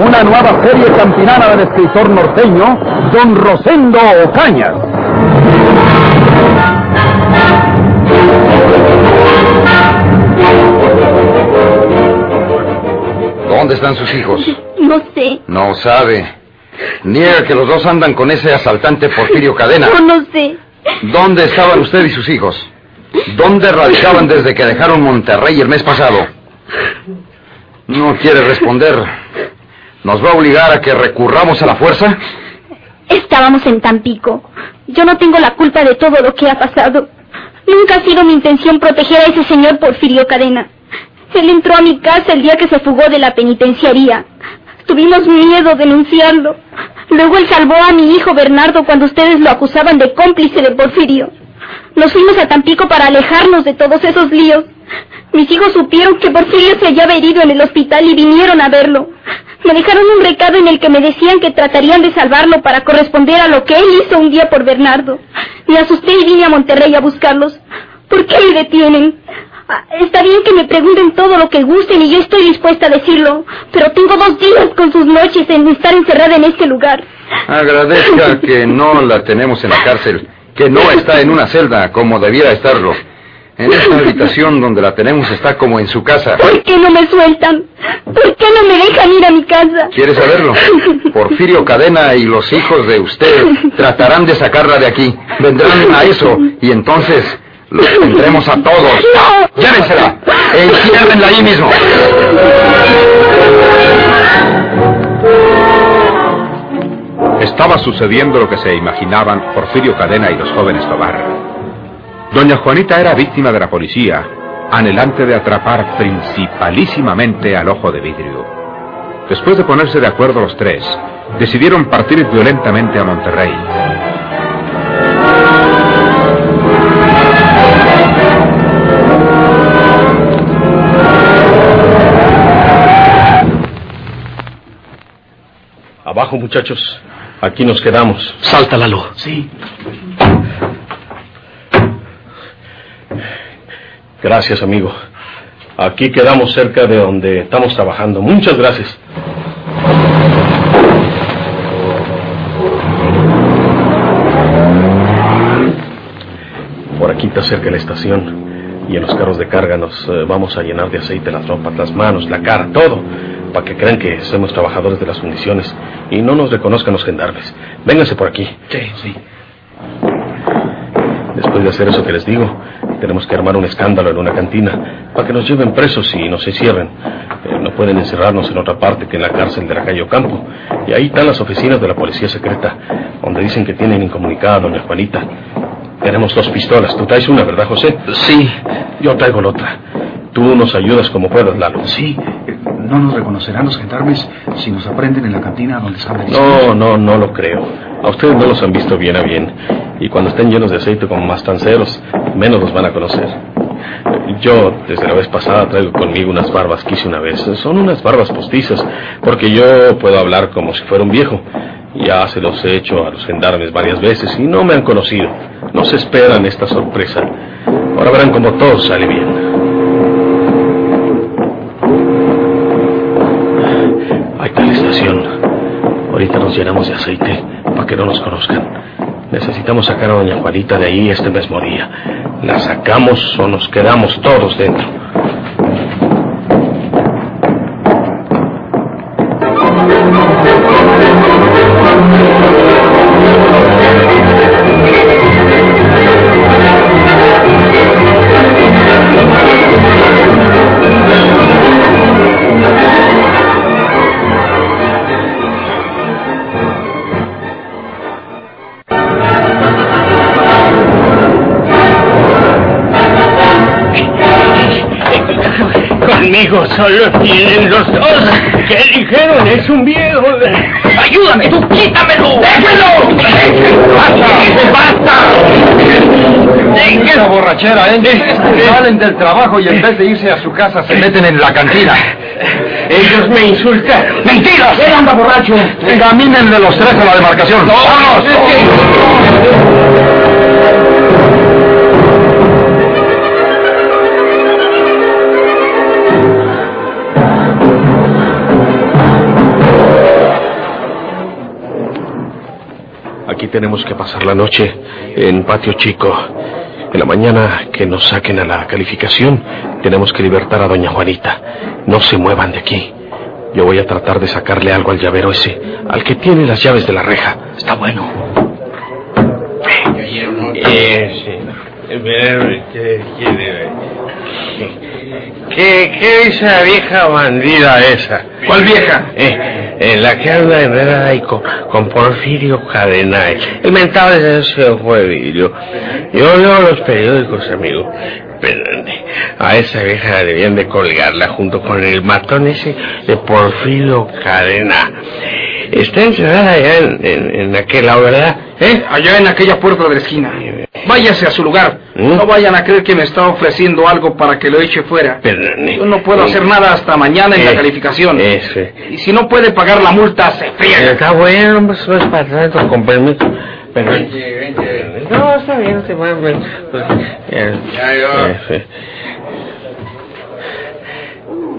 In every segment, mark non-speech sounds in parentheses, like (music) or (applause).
Una nueva serie campinana del escritor norteño, Don Rosendo Ocañas. ¿Dónde están sus hijos? No sé. No sabe. Niega que los dos andan con ese asaltante Porfirio Cadena. No, no sé. ¿Dónde estaban usted y sus hijos? ¿Dónde radicaban desde que dejaron Monterrey el mes pasado? No quiere responder. ¿Nos va a obligar a que recurramos a la fuerza? Estábamos en Tampico. Yo no tengo la culpa de todo lo que ha pasado. Nunca ha sido mi intención proteger a ese señor Porfirio Cadena. Él entró a mi casa el día que se fugó de la penitenciaría. Tuvimos miedo de denunciarlo. Luego él salvó a mi hijo Bernardo cuando ustedes lo acusaban de cómplice de Porfirio. Nos fuimos a Tampico para alejarnos de todos esos líos. Mis hijos supieron que Porfirio se hallaba herido en el hospital y vinieron a verlo. Me dejaron un recado en el que me decían que tratarían de salvarlo para corresponder a lo que él hizo un día por Bernardo. Me asusté y vine a Monterrey a buscarlos. ¿Por qué me detienen? Ah, Está bien que me pregunten todo lo que gusten y yo estoy dispuesta a decirlo, pero tengo dos días con sus noches en estar encerrada en este lugar. Agradezca (laughs) que no la tenemos en la cárcel, que no está en una celda como debiera estarlo. En esta habitación donde la tenemos está como en su casa. ¿Por qué no me sueltan? ¿Por qué no me dejan ir a mi casa? ¿Quiere saberlo? Porfirio Cadena y los hijos de usted tratarán de sacarla de aquí. Vendrán a eso y entonces los tendremos a todos. ¡Llévensela! ¡Enciérrenla ahí mismo! Estaba sucediendo lo que se imaginaban Porfirio Cadena y los jóvenes Tobar. Doña Juanita era víctima de la policía, anhelante de atrapar principalísimamente al ojo de vidrio. Después de ponerse de acuerdo los tres, decidieron partir violentamente a Monterrey. Abajo, muchachos. Aquí nos quedamos. Salta, Lalo. Sí. Gracias, amigo. Aquí quedamos cerca de donde estamos trabajando. Muchas gracias. Por aquí está cerca la estación. Y en los carros de carga nos eh, vamos a llenar de aceite las ropas, las manos, la cara, todo. Para que crean que somos trabajadores de las municiones y no nos reconozcan los gendarmes. Vénganse por aquí. Sí, sí. Después de hacer eso que les digo, tenemos que armar un escándalo en una cantina para que nos lleven presos y nos encierren. Eh, no pueden encerrarnos en otra parte que en la cárcel de la calle Ocampo. Y ahí están las oficinas de la policía secreta, donde dicen que tienen incomunicada a doña Juanita. Tenemos dos pistolas. Tú traes una, ¿verdad, José? Sí. Yo traigo la otra. Tú nos ayudas como puedas, Lalo. Sí. No nos reconocerán los gendarmes si nos aprenden en la cantina donde el No, no, no lo creo. A ustedes no los han visto bien a bien. Y cuando estén llenos de aceite como mastanceros, menos los van a conocer. Yo, desde la vez pasada, traigo conmigo unas barbas que hice una vez. Son unas barbas postizas, porque yo puedo hablar como si fuera un viejo. Ya se los he hecho a los gendarmes varias veces y no me han conocido. No se esperan esta sorpresa. Ahora verán como todo sale bien. Está la estación. Ahorita nos llenamos de aceite para que no nos conozcan. Necesitamos sacar a doña Juanita de ahí este mismo día. La sacamos o nos quedamos todos dentro. Conmigo, solo tienen los dos. ¿Qué dijeron? Es un viejo. ¡Ayúdame! ¡Tú quítamelo! ¡Déjelo! ¡Basta! ¡Basta! Esa borrachera, ¿eh? Salen del trabajo y en vez de irse a su casa se meten en la cantina. Ellos me insultaron. ¡Mentiras! ¿Qué anda borracho? Caminen de los tres a la demarcación. ¡Vámonos! Aquí tenemos que pasar la noche en patio chico. En la mañana que nos saquen a la calificación, tenemos que libertar a doña Juanita. No se muevan de aquí. Yo voy a tratar de sacarle algo al llavero ese, al que tiene las llaves de la reja. Está bueno. ¿Qué, ¿Qué dice la vieja bandida esa? ¿Cuál vieja? Eh, la que anda enredada ahí con, con Porfirio Cadena. El mentado de ese fue vidrio. Yo leo los periódicos, amigo. Pero eh, a esa vieja debían de colgarla junto con el matón ese de Porfirio Cadena. Está encerrada allá en, en, en aquel lado, ¿verdad? ¿Eh? Allá en aquella puerta de la esquina. Váyase a su lugar. ¿Mm? No vayan a creer que me está ofreciendo algo para que lo eche fuera. Pero, Yo no puedo hacer nada hasta mañana en la Eh, calificación. Eso. Y si no puede pagar la multa, se friega. Está bueno, pues es para tanto, con permiso. Pero, no, está bien, no se va. Pues, eh, eh,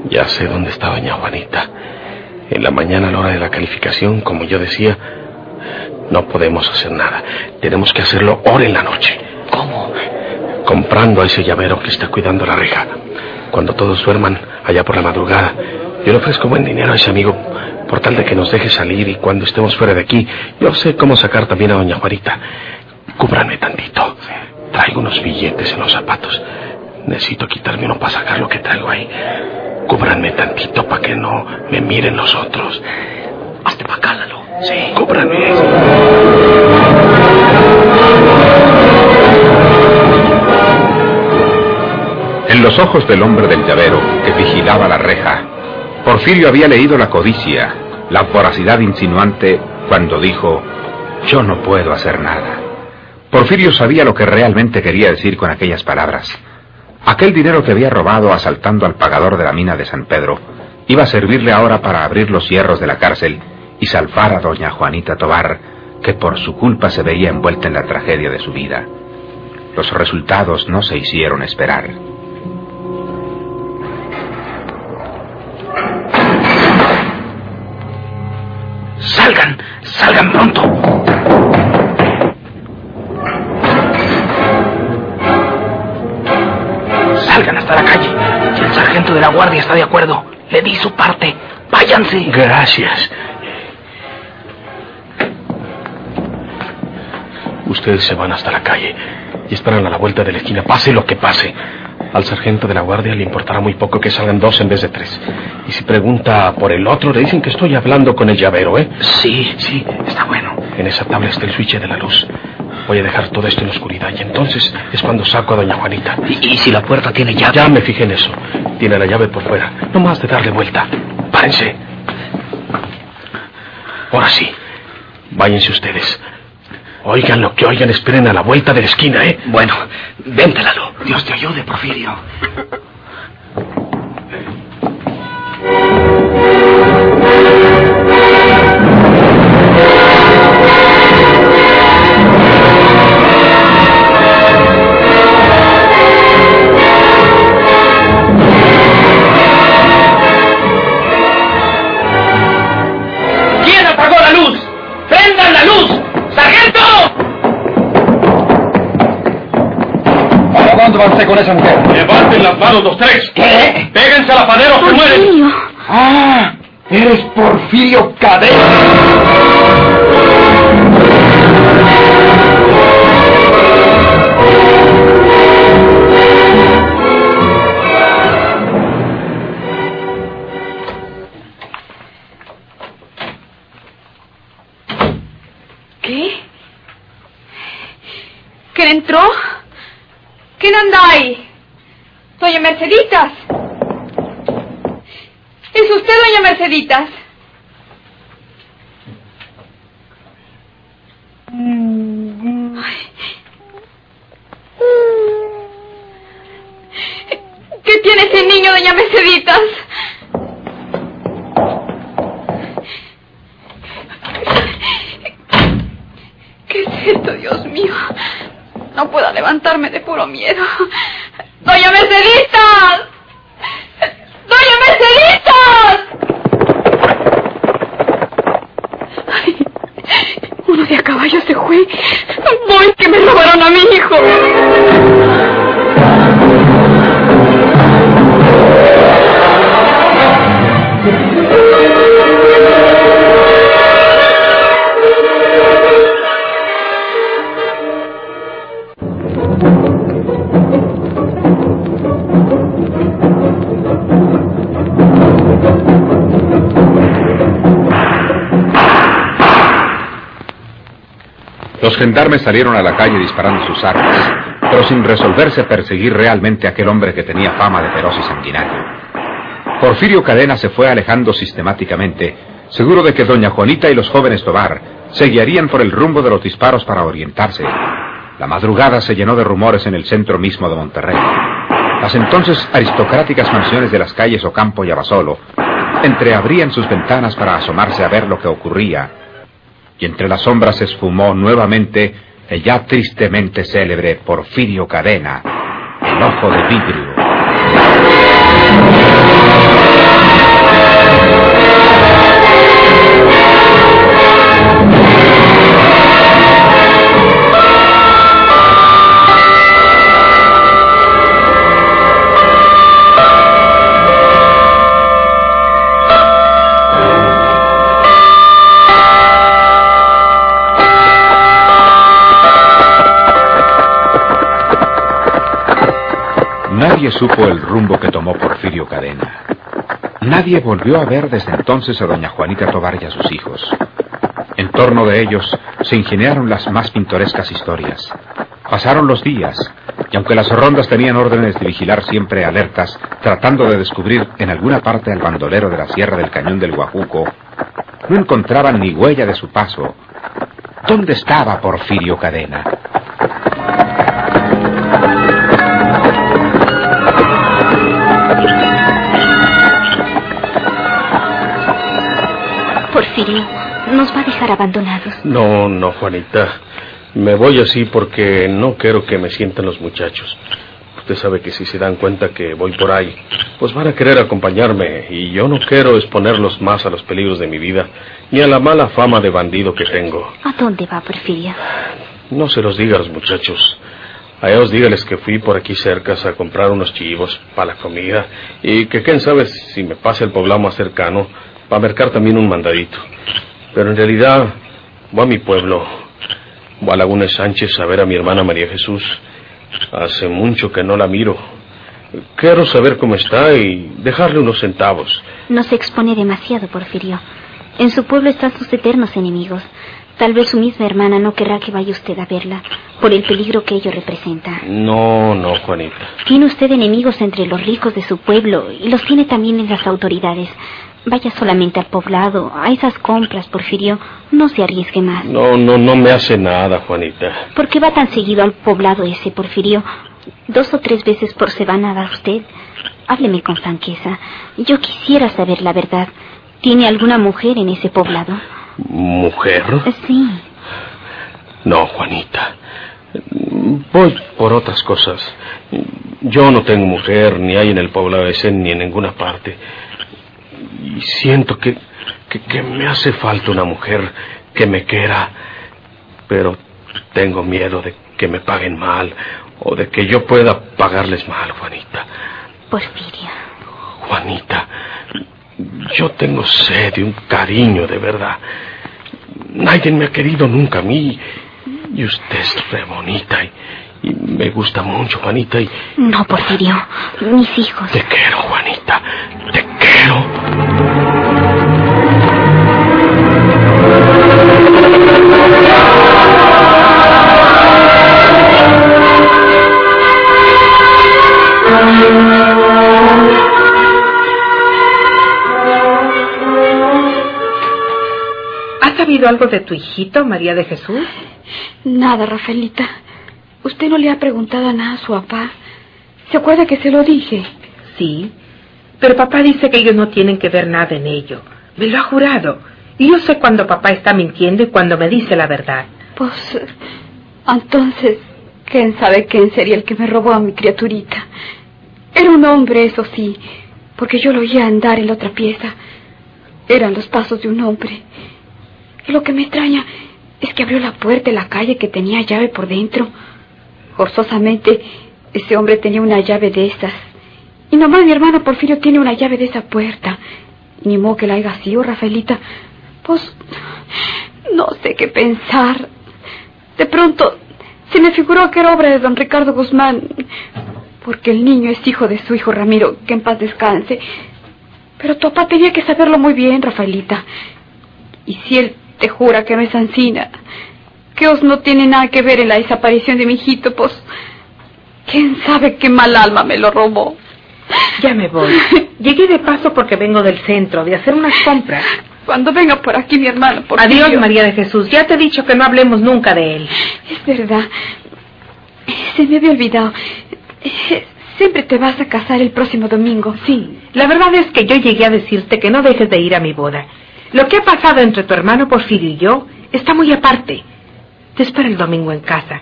Ya sé dónde está doña Juanita. En la mañana a la hora de la calificación, como yo decía, no podemos hacer nada. Tenemos que hacerlo ahora en la noche. ¿Cómo? Comprando a ese llavero que está cuidando la reja. Cuando todos duerman, allá por la madrugada, yo le ofrezco buen dinero a ese amigo por tal de que nos deje salir y cuando estemos fuera de aquí, yo sé cómo sacar también a doña Juanita. Cúbranme tantito. Traigo unos billetes en los zapatos. Necesito quitarme uno para sacar lo que traigo ahí. Cúbranme tantito para que no me miren los otros. Hazte pa' acá, Lalo. Sí, cúbranme. En los ojos del hombre del llavero que vigilaba la reja, Porfirio había leído la codicia, la voracidad insinuante cuando dijo, yo no puedo hacer nada. Porfirio sabía lo que realmente quería decir con aquellas palabras. Aquel dinero que había robado asaltando al pagador de la mina de San Pedro iba a servirle ahora para abrir los cierros de la cárcel y salvar a doña Juanita Tobar, que por su culpa se veía envuelta en la tragedia de su vida. Los resultados no se hicieron esperar. Salgan, salgan pronto. Hasta la calle. Si el sargento de la guardia está de acuerdo, le di su parte. Váyanse. Gracias. Ustedes se van hasta la calle y esperan a la vuelta de la esquina, pase lo que pase. Al sargento de la guardia le importará muy poco que salgan dos en vez de tres. Y si pregunta por el otro, le dicen que estoy hablando con el llavero, ¿eh? Sí, sí, está bueno. En esa tabla está el switch de la luz. Voy a dejar todo esto en la oscuridad y entonces es cuando saco a doña Juanita. ¿Y, y si la puerta tiene llave? Ya me fijé en eso. Tiene la llave por fuera. No más de darle vuelta. Párense. Ahora sí. Váyanse ustedes. Oigan lo que oigan, esperen a la vuelta de la esquina, ¿eh? Bueno, vente, Lalo. Dios te ayude, Porfirio. Va usted con esa mujer? Levanten las manos los tres. ¿Qué? Péguense al apadero, se mueren. Porfirio. ¡Ah! ¡Eres Porfirio Cadena! Merceditas. ¿Es usted, doña Merceditas? ¿Qué tiene ese niño, doña Merceditas? ¿Qué es esto, Dios mío? No puedo levantarme de puro miedo. ¡Doña Merceditas! ¡Doña Merceditas! Ay, uno de a caballo se fue. Voy que me robaron a mi hijo. Los gendarmes salieron a la calle disparando sus armas, pero sin resolverse perseguir realmente a aquel hombre que tenía fama de feroz y sanguinario. Porfirio Cadena se fue alejando sistemáticamente, seguro de que doña Juanita y los jóvenes Tobar se guiarían por el rumbo de los disparos para orientarse. La madrugada se llenó de rumores en el centro mismo de Monterrey. Las entonces aristocráticas mansiones de las calles Ocampo y Abasolo entreabrían sus ventanas para asomarse a ver lo que ocurría y entre las sombras se esfumó nuevamente el ya tristemente célebre Porfirio Cadena, el ojo de vidrio. Nadie supo el rumbo que tomó Porfirio Cadena. Nadie volvió a ver desde entonces a doña Juanita Tobar y a sus hijos. En torno de ellos se ingeniaron las más pintorescas historias. Pasaron los días, y aunque las rondas tenían órdenes de vigilar siempre alertas, tratando de descubrir en alguna parte al bandolero de la Sierra del Cañón del Guajuco, no encontraban ni huella de su paso. ¿Dónde estaba Porfirio Cadena? Porfirio, nos va a dejar abandonados. No, no, Juanita. Me voy así porque no quiero que me sientan los muchachos. Usted sabe que si se dan cuenta que voy por ahí, pues van a querer acompañarme y yo no quiero exponerlos más a los peligros de mi vida ni a la mala fama de bandido que tengo. ¿A dónde va, Porfirio? No se los diga a los muchachos. A ellos dígales que fui por aquí cerca a comprar unos chivos para la comida y que quién sabe si me pasa el poblado más cercano para mercar también un mandadito. Pero en realidad voy a mi pueblo, voy a Laguna Sánchez a ver a mi hermana María Jesús. Hace mucho que no la miro. Quiero saber cómo está y dejarle unos centavos. No se expone demasiado, Porfirio. En su pueblo están sus eternos enemigos. Tal vez su misma hermana no querrá que vaya usted a verla, por el peligro que ello representa. No, no, Juanita. Tiene usted enemigos entre los ricos de su pueblo y los tiene también en las autoridades. Vaya solamente al poblado, a esas compras, Porfirio. No se arriesgue más. No, no, no me hace nada, Juanita. ¿Por qué va tan seguido al poblado ese, Porfirio? Dos o tres veces por semana va usted. Hábleme con franqueza. Yo quisiera saber la verdad. ¿Tiene alguna mujer en ese poblado? ¿Mujer? Sí. No, Juanita. Voy por otras cosas. Yo no tengo mujer, ni hay en el poblado ese, ni en ninguna parte. Y siento que, que, que me hace falta una mujer que me quiera. Pero tengo miedo de que me paguen mal o de que yo pueda pagarles mal, Juanita. Porfirio. Juanita, yo tengo sed de un cariño de verdad. Nadie me ha querido nunca a mí. Y usted es re bonita y, y me gusta mucho, Juanita. Y No, Porfirio. Mis hijos. te quiero, Juanita. Te quiero. ¿Has sabido algo de tu hijito, María de Jesús? Nada, Rafaelita. Usted no le ha preguntado nada a su papá. ¿Se acuerda que se lo dije? Sí, pero papá dice que ellos no tienen que ver nada en ello. Me lo ha jurado. Y yo sé cuando papá está mintiendo y cuando me dice la verdad. Pues, entonces, ¿quién sabe quién sería el que me robó a mi criaturita? Era un hombre, eso sí, porque yo lo oía andar en la otra pieza. Eran los pasos de un hombre. Y lo que me extraña es que abrió la puerta de la calle que tenía llave por dentro. Forzosamente, ese hombre tenía una llave de esas. Y nomás mi hermano Porfirio tiene una llave de esa puerta. Ni modo que la haya sido, Rafaelita. Pues, no sé qué pensar. De pronto, se me figuró que era obra de don Ricardo Guzmán. Porque el niño es hijo de su hijo Ramiro, que en paz descanse. Pero tu papá tenía que saberlo muy bien, Rafaelita. Y si él te jura que no es Ancina, que os no tiene nada que ver en la desaparición de mi hijito, pues... ¿Quién sabe qué mal alma me lo robó? Ya me voy. (laughs) Llegué de paso porque vengo del centro, de hacer unas compras. Cuando venga por aquí mi hermano, por Adiós, María de Jesús. Ya te he dicho que no hablemos nunca de él. Es verdad. Se me había olvidado. Siempre te vas a casar el próximo domingo. Sí. La verdad es que yo llegué a decirte que no dejes de ir a mi boda. Lo que ha pasado entre tu hermano Porfirio y yo está muy aparte. Te espero el domingo en casa.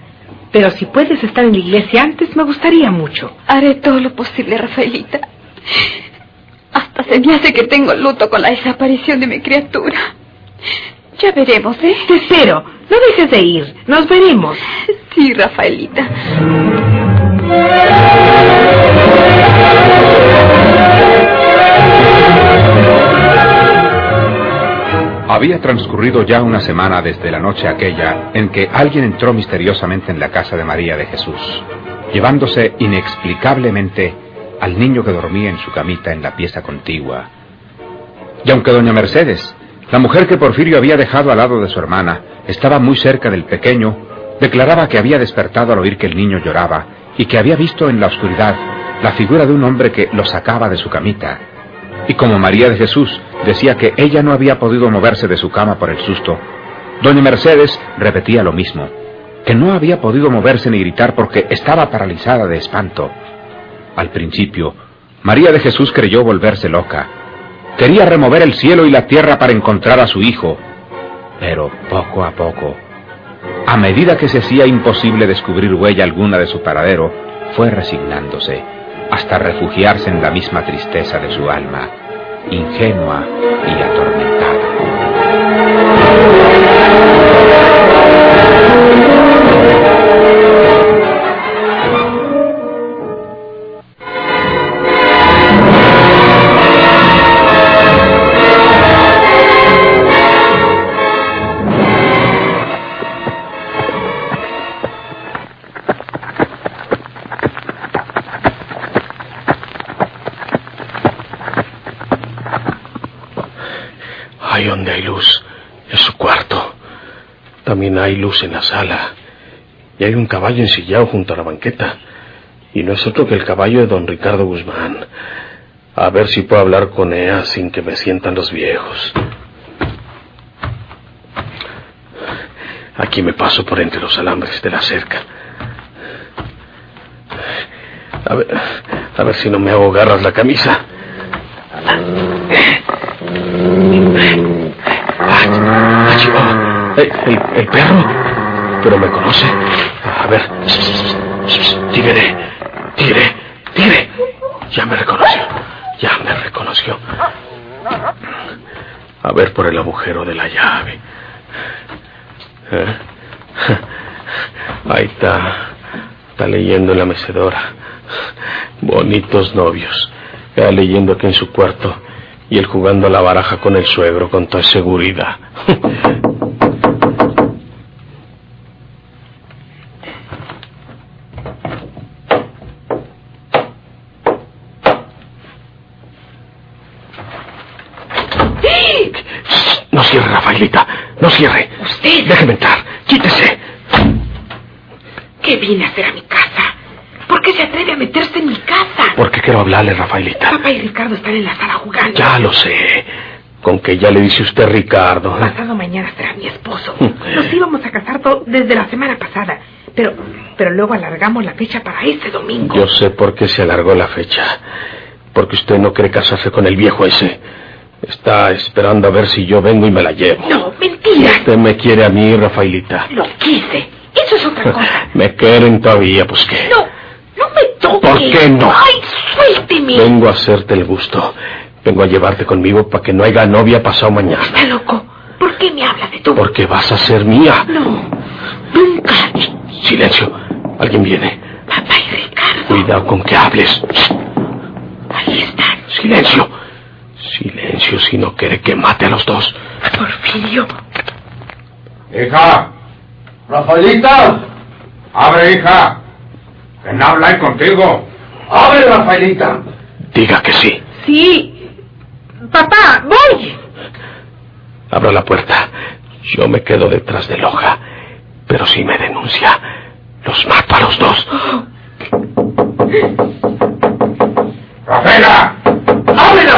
Pero si puedes estar en la iglesia antes, me gustaría mucho. Haré todo lo posible, Rafaelita. Se me hace que tengo luto con la desaparición de mi criatura. Ya veremos, ¿eh? Te espero. No dejes de ir. Nos veremos. Sí, Rafaelita. Había transcurrido ya una semana desde la noche aquella en que alguien entró misteriosamente en la casa de María de Jesús, llevándose inexplicablemente al niño que dormía en su camita en la pieza contigua. Y aunque doña Mercedes, la mujer que Porfirio había dejado al lado de su hermana, estaba muy cerca del pequeño, declaraba que había despertado al oír que el niño lloraba y que había visto en la oscuridad la figura de un hombre que lo sacaba de su camita. Y como María de Jesús decía que ella no había podido moverse de su cama por el susto, doña Mercedes repetía lo mismo, que no había podido moverse ni gritar porque estaba paralizada de espanto. Al principio, María de Jesús creyó volverse loca. Quería remover el cielo y la tierra para encontrar a su hijo. Pero poco a poco, a medida que se hacía imposible descubrir huella alguna de su paradero, fue resignándose hasta refugiarse en la misma tristeza de su alma, ingenua y en la sala. Y hay un caballo ensillado junto a la banqueta. Y no es otro que el caballo de don Ricardo Guzmán. A ver si puedo hablar con ella sin que me sientan los viejos. Aquí me paso por entre los alambres de la cerca. A ver, a ver si no me hago garras la camisa. Ah. El, el- el perro. Pero me conoce. A ver. Tigre. Tigre. Tigre. Ya me reconoció. Ya me reconoció. A ver por el agujero de la llave. ¿Eh? Ahí está. Está leyendo en la mecedora. Bonitos novios. Está leyendo aquí en su cuarto. Y él jugando a la baraja con el suegro con toda seguridad. (laughs) No cierre, Rafaelita. No cierre. ¿Usted? Déjeme entrar. Quítese. ¿Qué viene a hacer a mi casa? ¿Por qué se atreve a meterse en mi casa? Porque quiero hablarle, Rafaelita. Papá y Ricardo están en la sala jugando. Ya lo sé. Con que ya le dice usted Ricardo. ¿eh? Pasado mañana será mi esposo. Nos íbamos a casar todo desde la semana pasada. Pero, pero luego alargamos la fecha para este domingo. Yo sé por qué se alargó la fecha. Porque usted no quiere casarse con el viejo ese. Está esperando a ver si yo vengo y me la llevo. No, mentira. Usted me quiere a mí, Rafaelita. Lo quise. Eso es otra cosa. (laughs) me quieren todavía, pues qué. No, no me toques. ¿Por qué no? Ay, suélteme. Vengo a hacerte el gusto. Vengo a llevarte conmigo para que no haya novia pasado mañana. Está loco. ¿Por qué me habla de tú? Porque vas a ser mía. No, nunca. Silencio. Alguien viene. Papá y Ricardo. Cuidado con que hables. Ahí están. Silencio. Silencio si no quiere que mate a los dos. Porfirio. Hija. Rafaelita. Abre, hija. Que no contigo. Abre, Rafaelita. Diga que sí. Sí. Papá, voy. Abra la puerta. Yo me quedo detrás de Loja. Pero si me denuncia, los mato a los dos. ¡Rafaela!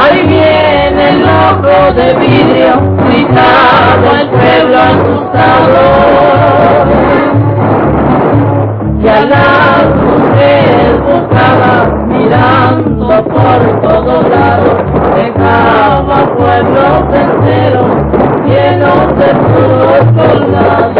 Ahí viene el loco de vidrio, gritando al pueblo asustado. Y a la mujer buscaba, mirando por todos lados, dejaba pueblos enteros llenos de puros soldados.